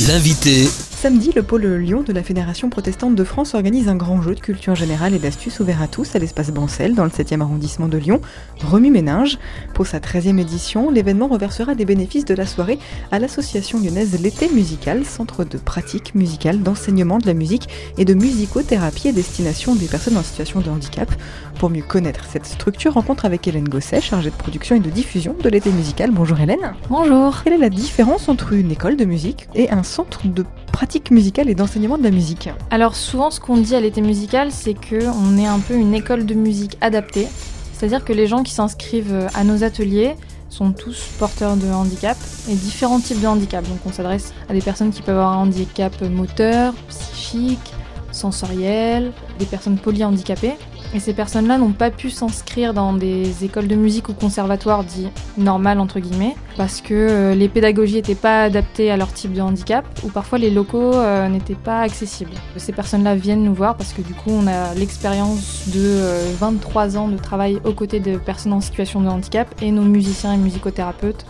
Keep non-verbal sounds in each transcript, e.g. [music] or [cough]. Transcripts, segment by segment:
L'invité Samedi, le pôle Lyon de la Fédération protestante de France organise un grand jeu de culture générale et d'astuces ouvert à tous à l'espace Bancel, dans le 7e arrondissement de Lyon. Remue Méninge. Pour sa 13e édition, l'événement reversera des bénéfices de la soirée à l'association lyonnaise L'été musical, centre de pratique musicale, d'enseignement de la musique et de musicothérapie à destination des personnes en situation de handicap. Pour mieux connaître cette structure, rencontre avec Hélène Gosset, chargée de production et de diffusion de l'été musical. Bonjour Hélène. Bonjour. Quelle est la différence entre une école de musique et un centre de pratique musicale et d'enseignement de la musique Alors souvent ce qu'on dit à l'été musical c'est que on est un peu une école de musique adaptée. C'est-à-dire que les gens qui s'inscrivent à nos ateliers sont tous porteurs de handicap et différents types de handicap. Donc on s'adresse à des personnes qui peuvent avoir un handicap moteur, psychique, sensoriel, des personnes polyhandicapées. Et ces personnes-là n'ont pas pu s'inscrire dans des écoles de musique ou conservatoires dits normales entre guillemets, parce que euh, les pédagogies n'étaient pas adaptées à leur type de handicap, ou parfois les locaux euh, n'étaient pas accessibles. Ces personnes-là viennent nous voir parce que du coup on a l'expérience de 23 euh, ans de travail aux côtés de personnes en situation de handicap, et nos musiciens et musicothérapeutes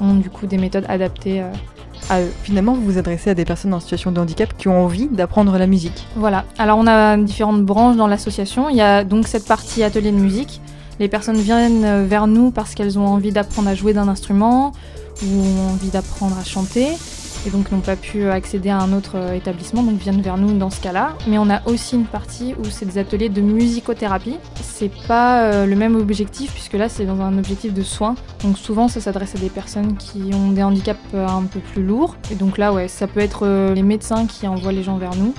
ont du coup des méthodes adaptées Finalement, vous vous adressez à des personnes en situation de handicap qui ont envie d'apprendre la musique. Voilà. Alors, on a différentes branches dans l'association. Il y a donc cette partie atelier de musique. Les personnes viennent vers nous parce qu'elles ont envie d'apprendre à jouer d'un instrument ou ont envie d'apprendre à chanter et donc n'ont pas pu accéder à un autre euh, établissement, donc viennent vers nous dans ce cas-là. Mais on a aussi une partie où c'est des ateliers de musicothérapie. C'est pas euh, le même objectif puisque là c'est dans un objectif de soins. Donc souvent ça s'adresse à des personnes qui ont des handicaps euh, un peu plus lourds. Et donc là ouais, ça peut être les médecins qui envoient les gens vers nous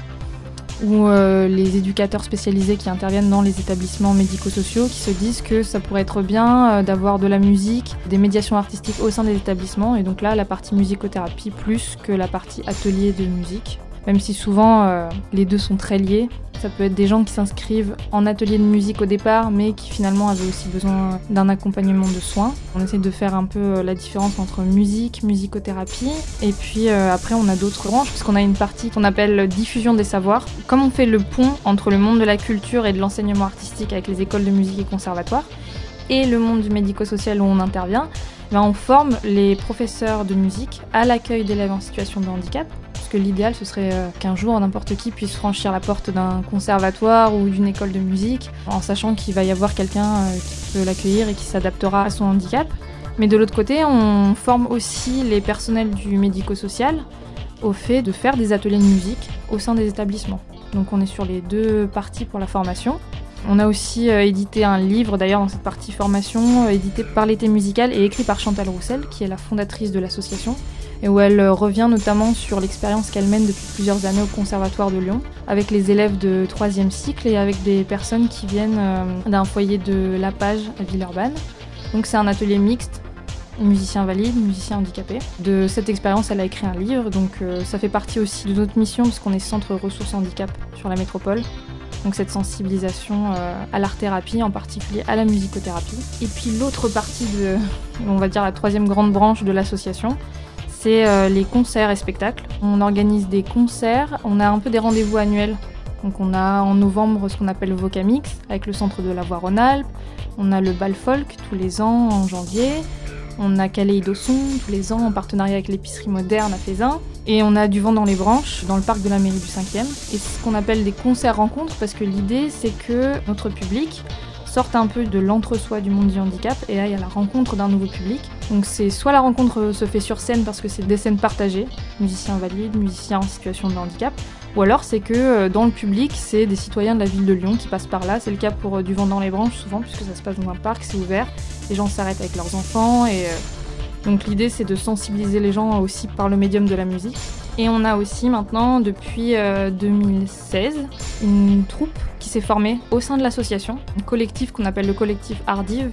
ou euh, les éducateurs spécialisés qui interviennent dans les établissements médico-sociaux qui se disent que ça pourrait être bien euh, d'avoir de la musique, des médiations artistiques au sein des établissements. Et donc là la partie musicothérapie plus que la partie atelier de musique même si souvent euh, les deux sont très liés. Ça peut être des gens qui s'inscrivent en atelier de musique au départ, mais qui finalement avaient aussi besoin d'un accompagnement de soins. On essaie de faire un peu euh, la différence entre musique, musicothérapie, et puis euh, après on a d'autres branches, puisqu'on a une partie qu'on appelle diffusion des savoirs. Comme on fait le pont entre le monde de la culture et de l'enseignement artistique avec les écoles de musique et conservatoires, et le monde du médico-social où on intervient, ben on forme les professeurs de musique à l'accueil d'élèves en situation de handicap que l'idéal ce serait euh, qu'un jour n'importe qui puisse franchir la porte d'un conservatoire ou d'une école de musique en sachant qu'il va y avoir quelqu'un euh, qui peut l'accueillir et qui s'adaptera à son handicap. Mais de l'autre côté, on forme aussi les personnels du médico-social au fait de faire des ateliers de musique au sein des établissements. Donc on est sur les deux parties pour la formation. On a aussi euh, édité un livre d'ailleurs dans cette partie formation, édité par l'été musical et écrit par Chantal Roussel, qui est la fondatrice de l'association, et où elle euh, revient notamment sur l'expérience qu'elle mène depuis plusieurs années au Conservatoire de Lyon, avec les élèves de troisième cycle et avec des personnes qui viennent euh, d'un foyer de La Page à Villeurbanne. Donc c'est un atelier mixte musicien valide, musicien handicapé. De cette expérience, elle a écrit un livre, donc euh, ça fait partie aussi de notre mission puisqu'on est centre ressources handicap sur la métropole. Donc cette sensibilisation à l'art-thérapie, en particulier à la musicothérapie. Et puis l'autre partie de, on va dire la troisième grande branche de l'association, c'est euh, les concerts et spectacles. On organise des concerts, on a un peu des rendez-vous annuels. Donc on a en novembre ce qu'on appelle Vocamix avec le centre de la voix Rhône-Alpes. On a le bal folk tous les ans en janvier. On a Kaléidosson tous les ans en partenariat avec l'épicerie moderne à Fézin. Et on a du vent dans les branches dans le parc de la mairie du 5e. Et c'est ce qu'on appelle des concerts rencontres parce que l'idée c'est que notre public sorte un peu de l'entre-soi du monde du handicap et aille à la rencontre d'un nouveau public. Donc c'est soit la rencontre se fait sur scène parce que c'est des scènes partagées, musiciens valides, musiciens en situation de handicap, ou alors c'est que euh, dans le public, c'est des citoyens de la ville de Lyon qui passent par là. C'est le cas pour euh, Du vent dans les branches souvent puisque ça se passe dans un parc, c'est ouvert, les gens s'arrêtent avec leurs enfants et euh, donc l'idée c'est de sensibiliser les gens aussi par le médium de la musique. Et on a aussi maintenant, depuis 2016, une troupe qui s'est formée au sein de l'association, un collectif qu'on appelle le collectif Ardive,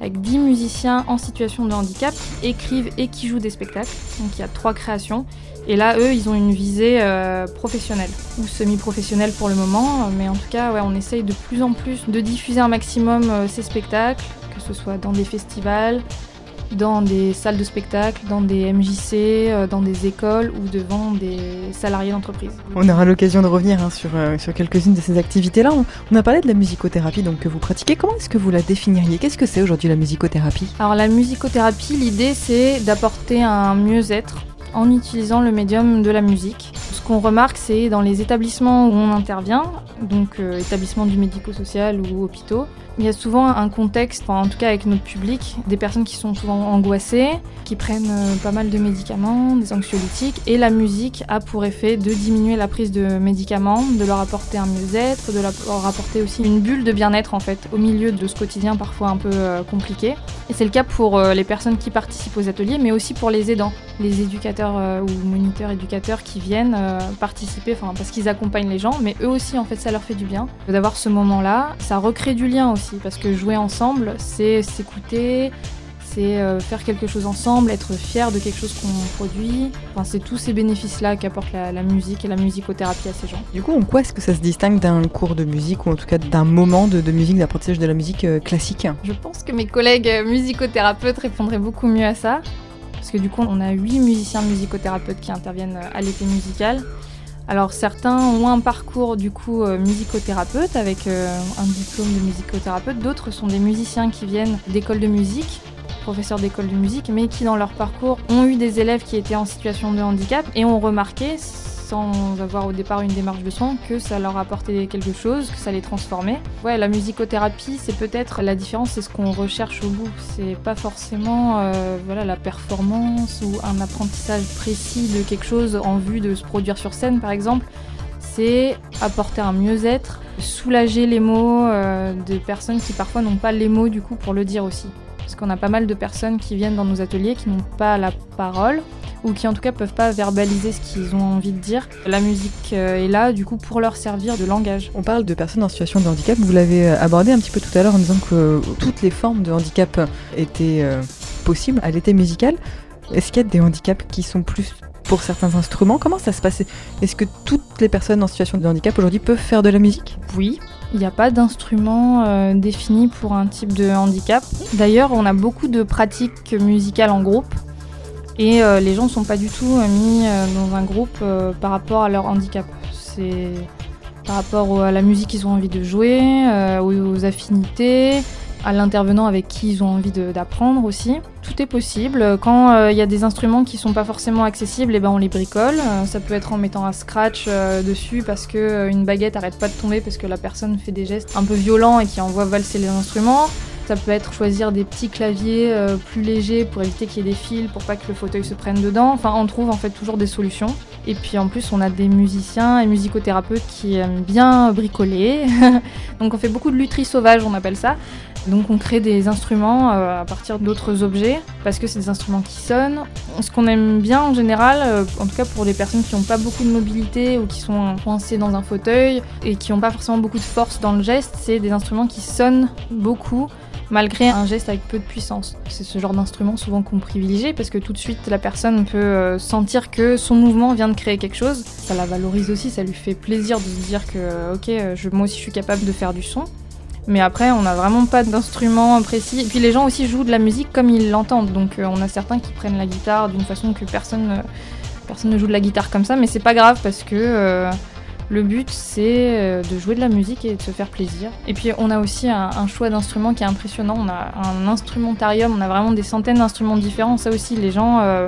avec 10 musiciens en situation de handicap qui écrivent et qui jouent des spectacles. Donc il y a trois créations. Et là, eux, ils ont une visée euh, professionnelle ou semi-professionnelle pour le moment. Mais en tout cas, on essaye de plus en plus de diffuser un maximum euh, ces spectacles, que ce soit dans des festivals, dans des salles de spectacle, dans des MJC, euh, dans des écoles ou devant des salariés d'entreprise. On aura l'occasion de revenir hein, sur, euh, sur quelques-unes de ces activités-là. On, on, a parlé de la musicothérapie donc, que vous pratiquez. Comment est-ce que vous la définiriez? Qu'est-ce que c'est aujourd'hui la musicothérapie? Alors la musicothérapie, l'idée c'est d'apporter un mieux-être en utilisant le médium de la musique. Ce qu'on remarque, c'est dans les établissements où on intervient, donc euh, établissements du médico-social ou hôpitaux, il y a souvent un contexte, en tout cas avec notre public, des personnes qui sont souvent angoissées, qui prennent euh, pas mal de médicaments, des anxiolytiques, et la musique a pour effet de diminuer la prise de médicaments, de leur apporter un mieux-être, de leur apporter aussi une bulle de bien-être en fait, au milieu de ce quotidien parfois un peu euh, compliqué. Et c'est le cas pour euh, les personnes qui participent aux ateliers, mais aussi pour les aidants, les éducateurs ou moniteurs éducateurs qui viennent participer, enfin parce qu'ils accompagnent les gens, mais eux aussi en fait ça leur fait du bien d'avoir ce moment-là. Ça recrée du lien aussi parce que jouer ensemble, c'est s'écouter, c'est euh, faire quelque chose ensemble, être fier de quelque chose qu'on produit. Enfin, c'est tous ces bénéfices-là qu'apporte la, musique et la musicothérapie à ces gens. Du coup, en quoi est-ce que ça se distingue d'un cours de musique ou en tout cas d'un moment de, musique, d'apprentissage de la musique euh, classique? Je pense que mes collègues musicothérapeutes répondraient beaucoup mieux à ça. Parce que du coup, on a huit musiciens musicothérapeutes qui interviennent à l'été musical. Alors certains ont un parcours du coup euh, musicothérapeute avec euh, un diplôme de musicothérapeute, d'autres sont des musiciens qui viennent d'écoles de musique, professeurs d'école de musique, mais qui dans leur parcours ont eu des élèves qui étaient en situation de handicap et ont remarqué sans avoir au départ une démarche de soins, que ça leur apportait quelque chose, que ça les transformait. Ouais, la musicothérapie, c'est peut-être la différence, c'est ce qu'on recherche au bout. C'est pas forcément euh, voilà, la performance ou un apprentissage précis de quelque chose en vue de se produire sur scène, par exemple. C'est apporter un mieux-être, soulager les mots euh, de personnes qui parfois n'ont pas les mots du coup pour le dire aussi. Parce qu'on a pas mal de personnes qui viennent dans nos ateliers qui n'ont pas la parole ou qui en tout cas peuvent pas verbaliser ce qu'ils ont envie de dire. La musique euh, est là du coup pour leur servir de langage. On parle de personnes en situation de handicap, vous l'avez euh, abordé un petit peu tout à l'heure en disant que toutes les formes de handicap étaient euh, possibles à l'été musical. Est-ce qu'il y a des handicaps qui sont plus pour certains instruments? Comment ça se passe? Est-ce que toutes les personnes en situation de handicap aujourd'hui peuvent faire de la musique? Oui, il n'y a pas d'instrument défini pour un type de handicap. D'ailleurs, on a beaucoup de pratiques musicales en groupe. Et euh, les gens ne sont pas du tout euh, mis euh, dans un groupe par rapport à leur handicap. C'est par rapport à la musique qu'ils ont envie de jouer, aux, affinités, à l'intervenant avec qui ils ont envie d'apprendre aussi. Tout est possible. Quand il y a des instruments qui sont pas forcément accessibles, et eh ben on les bricole. ça peut être en mettant un scratch dessus parce que une baguette arrête pas de tomber parce que la personne fait des gestes un peu violents et qui envoie valser les instruments. Ça peut être choisir des petits claviers euh, plus légers pour éviter qu'il y ait des fils, pour pas que le fauteuil se prenne dedans. Enfin, on trouve en fait toujours des solutions. Et puis en plus, on a des musiciens et musicothérapeutes qui aiment bien bricoler. [laughs] Donc on fait beaucoup de lutherie sauvage, on appelle ça. Donc on crée des instruments euh, à partir d'autres objets parce que c'est des instruments qui sonnent. Ce qu'on aime bien en général, euh, en tout cas pour les personnes qui n'ont pas beaucoup de mobilité ou qui sont coincées dans un fauteuil et qui n'ont pas forcément beaucoup de force dans le geste, c'est des instruments qui sonnent beaucoup malgré un geste avec peu de puissance. C'est ce genre d'instrument souvent qu'on privilégie parce que tout de suite la personne peut euh, sentir que son mouvement vient de créer quelque chose. Ça la valorise aussi, ça lui fait plaisir de se dire que ok, euh, je, moi aussi je suis capable de faire du son. Mais après, on n'a vraiment pas d'instrument précis. Et puis les gens aussi jouent de la musique comme ils l'entendent. Donc euh, on a certains qui prennent la guitare d'une façon que personne, personne ne joue de la guitare comme ça. Mais c'est pas grave parce que le but, c'est euh, de jouer de la musique et de se faire plaisir. Et puis, on a aussi un, choix d'instruments qui est impressionnant. On a un instrumentarium, on a vraiment des centaines d'instruments différents. Ça aussi, les gens euh,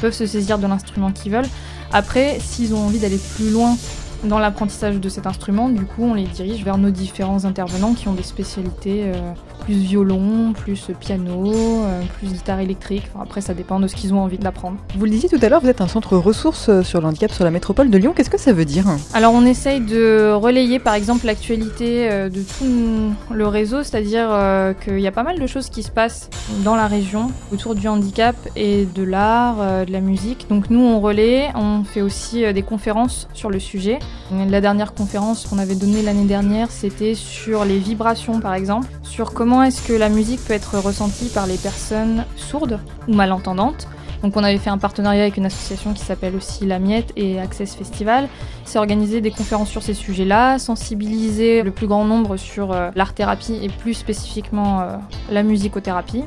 peuvent se saisir de l'instrument qu'ils veulent. Après, s'ils ont envie d'aller plus loin dans l'apprentissage de cet instrument, du coup, on les dirige vers nos différents intervenants qui ont des spécialités euh, plus violon, plus piano, euh, plus guitare électrique. après, ça dépend de ce qu'ils ont envie d'apprendre. Vous le disiez tout à l'heure, vous êtes un centre ressources euh, sur le handicap sur la métropole de Lyon. Qu'est-ce que ça veut dire? Alors, on essaye de relayer, par exemple, l'actualité euh, de tout le réseau, c'est-à-dire qu'il y a pas mal de choses qui se passent dans la région autour du handicap et de l'art, de la musique. Donc, nous, on relaie, on fait aussi des conférences sur le sujet. La dernière conférence qu'on avait donnée l'année dernière, c'était sur les vibrations, par exemple, sur comment comment est-ce que la musique peut être ressentie par les personnes sourdes ou malentendantes. Donc on avait fait un partenariat avec une association qui s'appelle aussi La Miette et Access Festival. C'est organiser des conférences sur ces sujets-là, sensibiliser le plus grand nombre sur euh, l'art-thérapie et plus spécifiquement euh, la musicothérapie.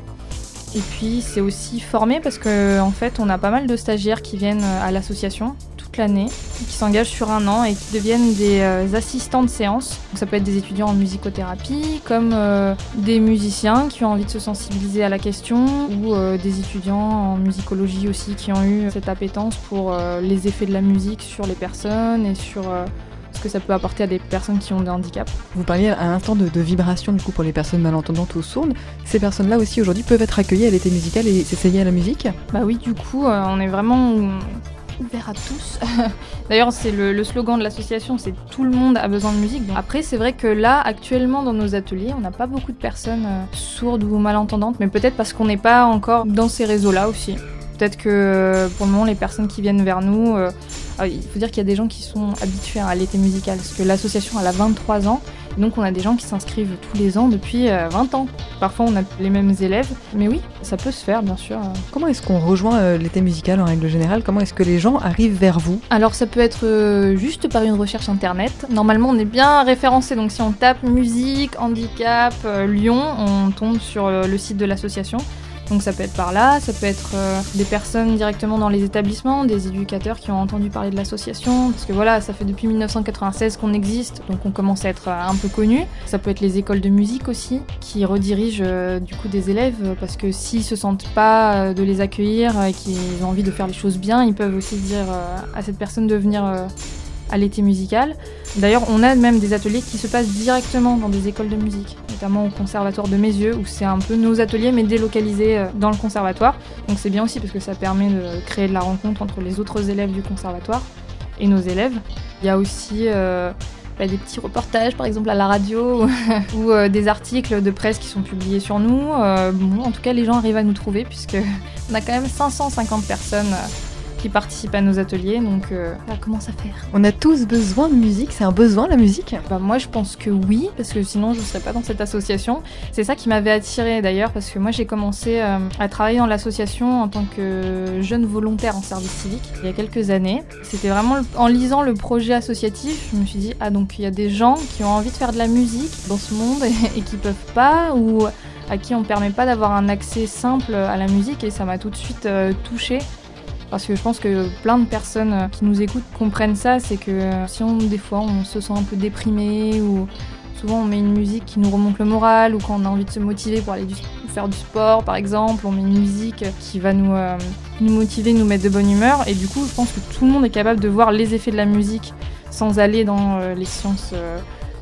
Et puis c'est aussi formé parce qu'en en fait on a pas mal de stagiaires qui viennent à l'association toute l'année, qui s'engagent sur un an et qui deviennent des euh, assistants de séance. ça peut être des étudiants en musicothérapie, comme euh, des musiciens qui ont envie de se sensibiliser à la question, ou euh, des étudiants en musicologie aussi qui ont eu cette appétence pour les effets de la musique sur les personnes et sur ce que ça peut apporter à des personnes qui ont des handicaps. Vous parliez à l'instant de, de, vibration du coup pour les personnes malentendantes ou sourdes. Ces personnes-là aussi aujourd'hui peuvent être accueillies à l'été musical et s'essayer à la musique? Bah oui, du coup, on est vraiment ouvert à tous. [laughs] D'ailleurs, c'est le, slogan de l'association, c'est tout le monde a besoin de musique. après, c'est vrai que là, actuellement, dans nos ateliers, on n'a pas beaucoup de personnes euh, sourdes ou malentendantes, mais peut-être parce qu'on n'est pas encore dans ces réseaux-là aussi. Peut-être que euh, pour le moment, les personnes qui viennent vers nous, euh, ah il faut dire qu'il y a des gens qui sont habitués à l'été musical, parce que l'association elle a 23 ans, donc on a des gens qui s'inscrivent tous les ans depuis 20 euh, ans. Parfois on a les mêmes élèves, mais oui, ça peut se faire bien sûr. Comment est-ce qu'on rejoint l'été musical en règle générale? Comment est-ce que les gens arrivent vers vous? Alors ça peut être juste par une recherche internet. Normalement on est bien référencé, donc si on tape musique, handicap, Lyon, on tombe sur le site de l'association. Donc ça peut être par là, ça peut être euh, des personnes directement dans les établissements, des éducateurs qui ont entendu parler de l'association, parce que voilà, ça fait depuis 1996 qu'on existe, donc on commence à être euh, un peu connu. Ça peut être les écoles de musique aussi, qui redirigent euh, du coup des élèves, parce que s'ils se sentent pas de les accueillir et qu'ils ont envie de faire les choses bien, ils peuvent aussi dire à cette personne de venir à l'été musical. D'ailleurs, on a même des ateliers qui se passent directement dans des écoles de musique, notamment au conservatoire de Mes Yeux, où c'est un peu nos ateliers mais délocalisés euh, dans le conservatoire. Donc c'est bien aussi parce que ça permet de créer de la rencontre entre les autres élèves du conservatoire et nos élèves. Il y a aussi euh, bah, des petits reportages, par exemple à la radio, [laughs] ou euh, des articles de presse qui sont publiés sur nous. en tout cas, les gens arrivent à nous trouver puisque [laughs] on a quand même 550 personnes qui participent à nos ateliers, donc euh, ça commence à faire? On a tous besoin de musique, c'est un besoin la musique? Bah, Moi je pense que oui, parce que sinon je ne serais pas dans cette association. C'est ça qui m'avait attiré d'ailleurs, parce que moi j'ai commencé euh, à travailler dans l'association en tant que jeune volontaire en service civique il y a quelques années. C'était vraiment en lisant le projet associatif, je me suis dit, ah donc il y a des gens qui ont envie de faire de la musique dans ce monde et, [laughs] et qui peuvent pas, ou à qui on permet pas d'avoir un accès simple à la musique et ça m'a tout de suite euh, touchée parce que je pense que plein de personnes euh, qui nous écoutent comprennent ça, c'est que euh, si on, des fois on se sent un peu déprimé ou souvent on met une musique qui nous remonte le moral ou quand on a envie de se motiver pour aller faire du sport par exemple, on met une musique qui va nous, euh, nous motiver, nous mettre de bonne humeur. Et du coup je pense que tout le monde est capable de voir les effets de la musique sans aller dans les sciences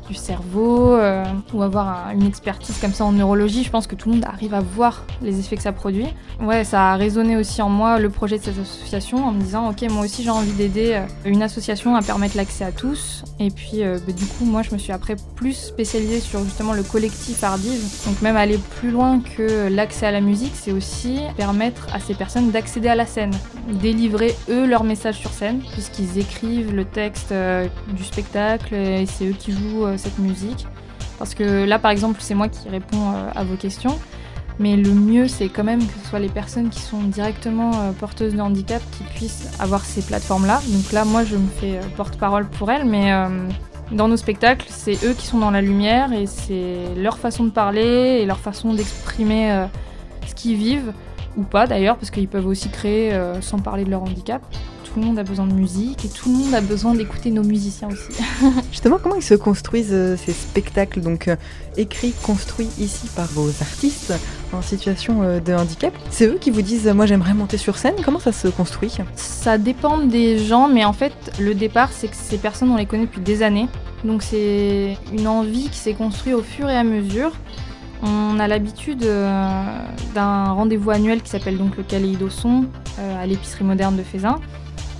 du cerveau euh, ou avoir une expertise comme ça en neurologie, je pense que tout le monde arrive à voir les effets que ça produit. Ouais, ça a résonné aussi en moi le projet de cette association en me disant ok moi aussi j'ai envie d'aider euh, une association à permettre l'accès à tous. Et puis euh, bah, du coup moi je me suis après plus spécialisée sur justement le collectif Ardive donc même aller plus loin que l'accès à la musique c'est aussi permettre à ces personnes d'accéder à la scène, délivrer eux leur message sur scène puisqu'ils écrivent le texte du spectacle et c'est eux qui jouent cette musique. Parce que là, par exemple, c'est moi qui réponds euh, à vos questions. Mais le mieux, c'est quand même que ce soit les personnes qui sont directement euh, porteuses de handicap qui puissent avoir ces plateformes-là. Donc là, moi, je me fais euh, porte-parole pour elles, mais dans nos spectacles, c'est eux qui sont dans la lumière et c'est leur façon de parler et leur façon d'exprimer ce qu'ils vivent, ou pas d'ailleurs, parce qu'ils peuvent aussi créer sans parler de leur handicap tout le monde a besoin de musique et tout le monde a besoin d'écouter nos musiciens aussi. [laughs] Justement, comment ils se construisent euh, ces spectacles donc euh, écrits, construits ici par vos artistes en situation euh, de handicap? C'est eux qui vous disent moi j'aimerais monter sur scène. Comment ça se construit? Ça dépend des gens, mais en fait le départ c'est que ces personnes on les connaît depuis des années. Donc c'est une envie qui s'est construite au fur et à mesure. On a l'habitude d'un rendez-vous annuel qui s'appelle donc le Caléido Son à l'épicerie moderne de Fézin.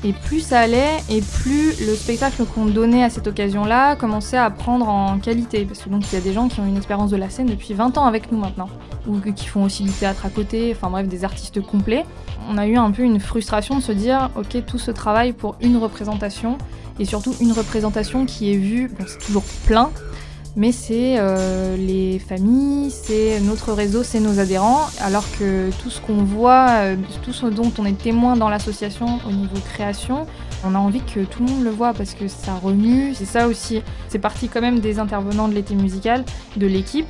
Et plus ça allait, et plus le spectacle qu'on donnait à cette occasion-là commençait à prendre en qualité. Parce que donc il y a des gens qui ont une expérience de la scène depuis 20 ans avec nous maintenant. Ou qui font aussi du théâtre à côté, enfin bref, des artistes complets. On a eu un peu une frustration de se dire, ok, tout ce travail pour une représentation, et surtout une représentation qui est vue, c'est toujours plein, mais c'est euh, les familles, c'est notre réseau, c'est nos adhérents, alors que tout ce qu'on voit, euh, tout ce dont on est témoin dans l'association au niveau création, on a envie que tout le monde le voit parce que ça remue, c'est ça aussi. C'est parti quand même des intervenants de l'été musical, de l'équipe,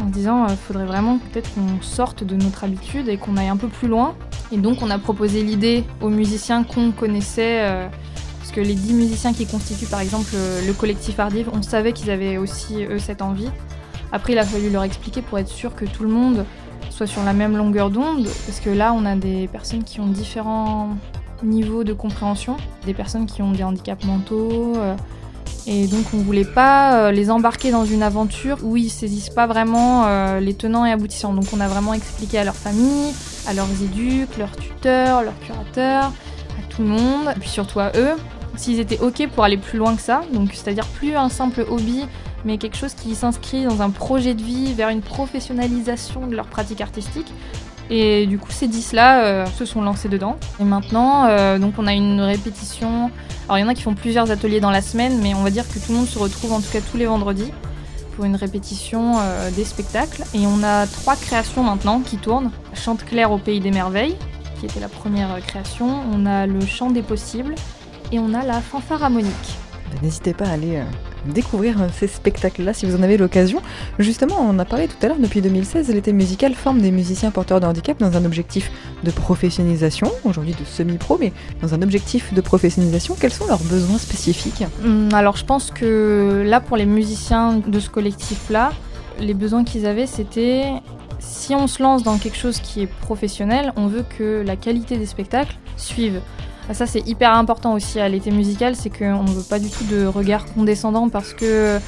en se disant il faudrait vraiment peut-être qu'on sorte de notre habitude et qu'on aille un peu plus loin. Et donc on a proposé l'idée aux musiciens qu'on connaissait, les dix musiciens qui constituent par exemple le collectif Ardive, on savait qu'ils avaient aussi eux cette envie. Après il a fallu leur expliquer pour être sûr que tout le monde soit sur la même longueur d'onde, parce que là on a des personnes qui ont différents niveaux de compréhension, des personnes qui ont des handicaps mentaux. Et donc on voulait pas euh, les embarquer dans une aventure où ils saisissent pas vraiment euh, les tenants et aboutissants. Donc on a vraiment expliqué à leur famille, à leurs éduques, leurs tuteurs, leurs curateurs, à tout le monde, et puis surtout à eux, s'ils étaient ok pour aller plus loin que ça. Donc c'est-à-dire plus un simple hobby, mais quelque chose qui s'inscrit dans un projet de vie vers une professionnalisation de leur pratique artistique. Et du coup, ces 10-là euh, se sont lancés dedans. Et maintenant, euh, on a une répétition. Alors, il y en a qui font plusieurs ateliers dans la semaine, mais on va dire que tout le monde se retrouve en tout cas tous les vendredis pour une répétition euh, des spectacles. Et on a trois créations maintenant qui tournent. Chante clair au pays des merveilles, qui était la première création. On a le chant des possibles et on a la fanfare harmonique. N'hésitez pas à aller découvrir ces spectacles-là si vous en avez l'occasion. Justement, on a parlé tout à l'heure, depuis 2016, l'été musical forme des musiciens porteurs de handicap dans un objectif de professionnalisation, aujourd'hui de semi-pro, mais dans un objectif de professionnalisation. Quels sont leurs besoins spécifiques? Hum, Alors je pense que là, pour les musiciens de ce collectif-là, les besoins qu'ils avaient, c'était si on se lance dans quelque chose qui est professionnel, on veut que la qualité des spectacles suive. Ah, ça, c'est hyper important aussi à l'été musical, c'est qu'on ne veut pas du tout de regard condescendant parce que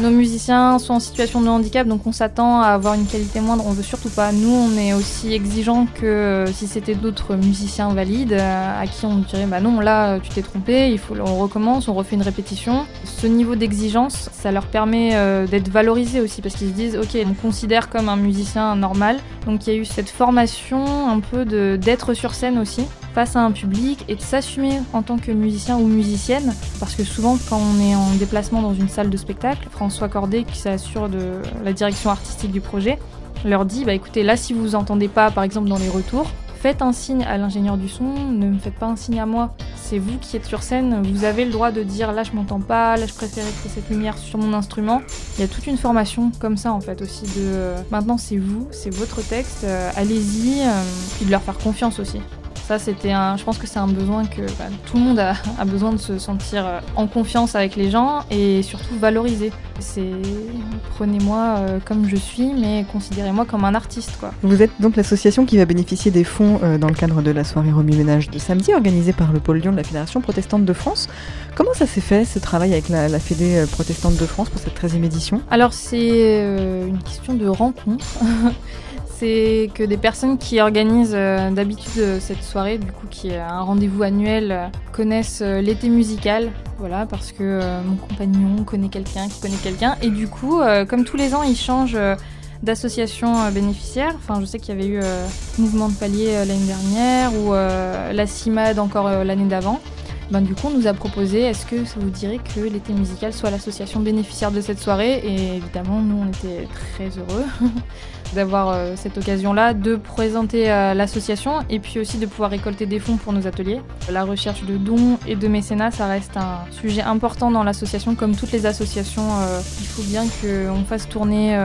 nos musiciens sont en situation de handicap, donc on s'attend à avoir une qualité moindre. On veut surtout pas. Nous, on est aussi exigeants que si c'était d'autres musiciens valides euh, à qui on dirait bah non, là tu t'es trompé, il faut on recommence, on refait une répétition. Ce niveau d'exigence, ça leur permet euh, d'être valorisés aussi parce qu'ils se disent ok, on considère comme un musicien normal. Donc il y a eu cette formation un peu d'être sur scène aussi face à un public et de s'assumer en tant que musicien ou musicienne. Parce que souvent, quand on est en déplacement dans une salle de spectacle, François Cordet, qui s'assure de la direction artistique du projet, leur dit bah écoutez, là, si vous entendez pas, par exemple, dans les retours, faites un signe à l'ingénieur du son, ne me faites pas un signe à moi. C'est vous qui êtes sur scène, vous avez le droit de dire là je m'entends pas, là je préférais que cette lumière sur mon instrument. Il y a toute une formation comme ça en fait aussi de euh, maintenant c'est vous, c'est votre texte, euh, allez-y, euh, puis de leur faire confiance aussi. Ça, c'était un. Je pense que c'est un besoin que bah, tout le monde [laughs] a, besoin de se sentir euh, en confiance avec les gens et surtout valorisé. C'est prenez-moi euh, comme je suis, mais considérez-moi comme un artiste, quoi. Vous êtes donc l'association qui va bénéficier des fonds euh, dans le cadre de la soirée remis ménage de samedi, organisée par le pôle Lyon de la Fédération protestante de France. Comment ça s'est fait ce travail avec la, la Fédé protestante de France pour cette 13e édition? Alors c'est une question de rencontre. [laughs] c'est que des personnes qui organisent euh, d'habitude euh, cette soirée, du coup qui est un rendez-vous annuel, euh, connaissent l'été musical, voilà, parce que mon compagnon connaît quelqu'un qui connaît quelqu'un, et du coup, comme tous les ans, ils changent d'association bénéficiaire. Enfin, je sais qu'il y avait eu Mouvement de Palier l'année dernière ou la CIMAD encore l'année d'avant. Ben, du coup, on nous a proposé est-ce que ça vous dirait que l'été musical soit l'association bénéficiaire de cette soirée? Et évidemment, nous, on était très heureux [laughs] d'avoir euh, cette occasion-là de présenter euh, l'association et puis aussi de pouvoir récolter des fonds pour nos ateliers. La recherche de dons et de mécénat, ça reste un sujet important dans l'association, comme toutes les associations. Euh, il faut bien qu'on fasse tourner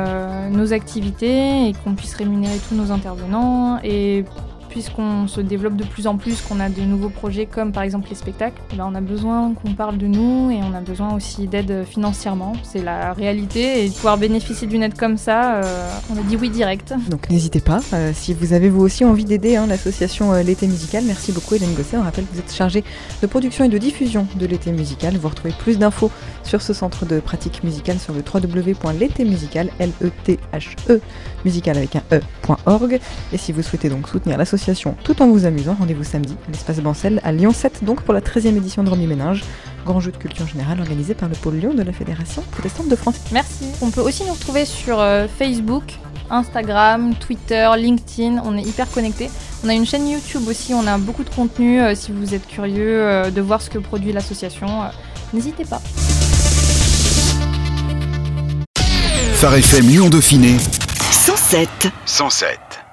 nos activités et qu'on puisse rémunérer tous nos intervenants et puisqu'on se développe de plus en plus, qu'on a de nouveaux projets comme par exemple les spectacles, eh ben, on a besoin qu'on parle de nous et on a besoin aussi d'aide financièrement. C'est la réalité et pouvoir bénéficier d'une aide comme ça, euh, on a dit oui direct. Donc n'hésitez pas, euh, si vous avez vous aussi envie d'aider hein, l'association euh, L'été musical, merci beaucoup Hélène Gosset. On rappelle que vous êtes chargée de production et de diffusion de l'été musical. Vous retrouvez plus d'infos sur ce centre de pratique musicale sur le www.l'étémusical, L-E-T-H-E, musical avec un E.org. Et si vous souhaitez donc soutenir l'association, tout en vous amusant. Rendez-vous samedi à l'espace Bancel à Lyon 7, donc pour la 13e édition de Romy Ménage, grand jeu de culture générale organisé par le pôle Lyon de la Fédération protestante de France. Merci. On peut aussi nous retrouver sur euh, Facebook, Instagram, Twitter, LinkedIn. On est hyper connectés. On a une chaîne YouTube aussi. On a beaucoup de contenu. Euh, si vous êtes curieux euh, de voir ce que produit l'association, n'hésitez pas. Phare FM Lyon Dauphiné 107 107